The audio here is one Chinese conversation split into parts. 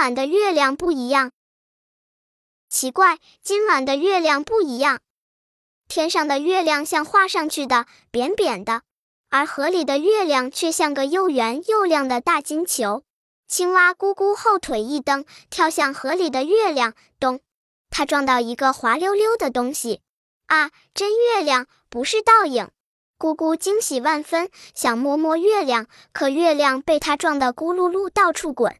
晚的月亮不一样。奇怪，今晚的月亮不一样。天上的月亮像画上去的，扁扁的，而河里的月亮却像个又圆又亮的大金球。青蛙咕咕后腿一蹬，跳向河里的月亮，咚，它撞到一个滑溜溜的东西。啊，真月亮，不是倒影！咕咕惊喜万分，想摸摸月亮，可月亮被它撞得咕噜噜到处滚。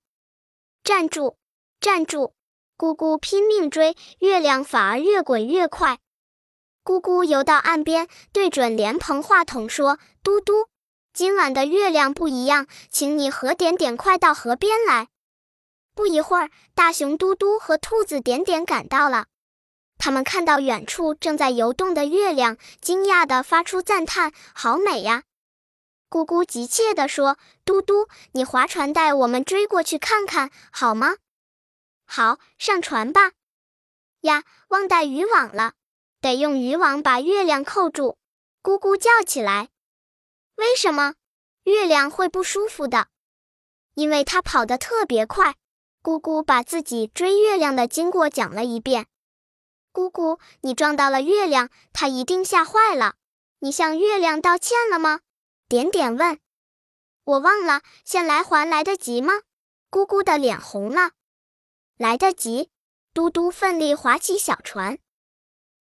站住！站住！咕咕拼命追，月亮反而越滚越快。咕咕游到岸边，对准莲蓬话筒说：“嘟嘟。”今晚的月亮不一样，请你和点点快到河边来。不一会儿，大熊嘟嘟和兔子点点赶到了。他们看到远处正在游动的月亮，惊讶地发出赞叹：“好美呀！”咕咕急切地说：“嘟嘟，你划船带我们追过去看看好吗？”“好，上船吧。”呀，忘带渔网了，得用渔网把月亮扣住。咕咕叫起来。为什么月亮会不舒服的？因为它跑得特别快。姑姑把自己追月亮的经过讲了一遍。姑姑，你撞到了月亮，它一定吓坏了。你向月亮道歉了吗？点点问。我忘了，现来还来得及吗？姑姑的脸红了。来得及。嘟嘟奋力划起小船。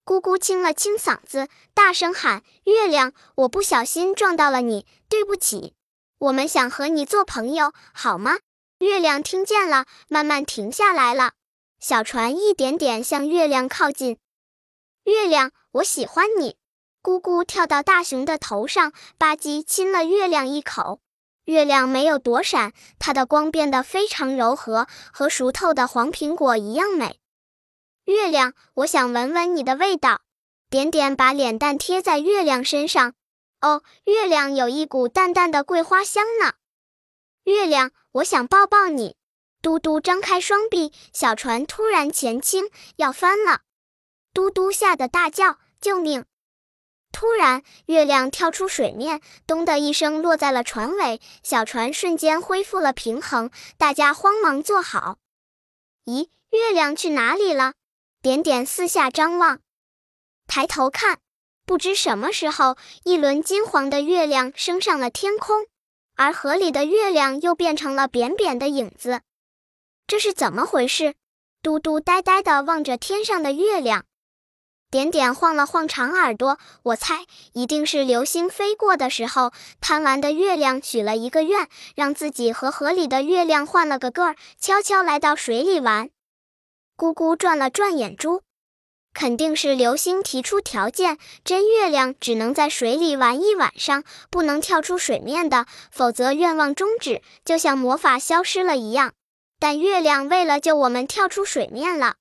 咕咕清了清嗓子，大声喊：“月亮，我不小心撞到了你，对不起。我们想和你做朋友，好吗？”月亮听见了，慢慢停下来了。小船一点点向月亮靠近。月亮，我喜欢你。咕咕跳到大熊的头上，吧唧亲了月亮一口。月亮没有躲闪，它的光变得非常柔和，和熟透的黄苹果一样美。月亮，我想闻闻你的味道。点点把脸蛋贴在月亮身上。哦，月亮有一股淡淡的桂花香呢。月亮，我想抱抱你。嘟嘟张开双臂，小船突然前倾，要翻了。嘟嘟吓得大叫：“救命！”突然，月亮跳出水面，咚的一声落在了船尾，小船瞬间恢复了平衡。大家慌忙坐好。咦，月亮去哪里了？点点四下张望，抬头看，不知什么时候，一轮金黄的月亮升上了天空，而河里的月亮又变成了扁扁的影子。这是怎么回事？嘟嘟呆呆地望着天上的月亮，点点晃了晃长耳朵，我猜一定是流星飞过的时候，贪玩的月亮许了一个愿，让自己和河里的月亮换了个个儿，悄悄来到水里玩。咕咕转了转眼珠，肯定是流星提出条件，真月亮只能在水里玩一晚上，不能跳出水面的，否则愿望终止，就像魔法消失了一样。但月亮为了救我们跳出水面了。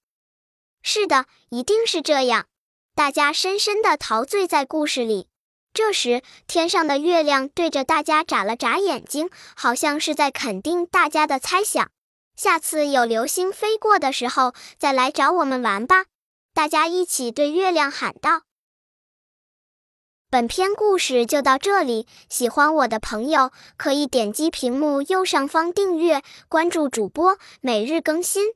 是的，一定是这样。大家深深地陶醉在故事里。这时，天上的月亮对着大家眨了眨眼睛，好像是在肯定大家的猜想。下次有流星飞过的时候，再来找我们玩吧！大家一起对月亮喊道。本篇故事就到这里，喜欢我的朋友可以点击屏幕右上方订阅，关注主播，每日更新。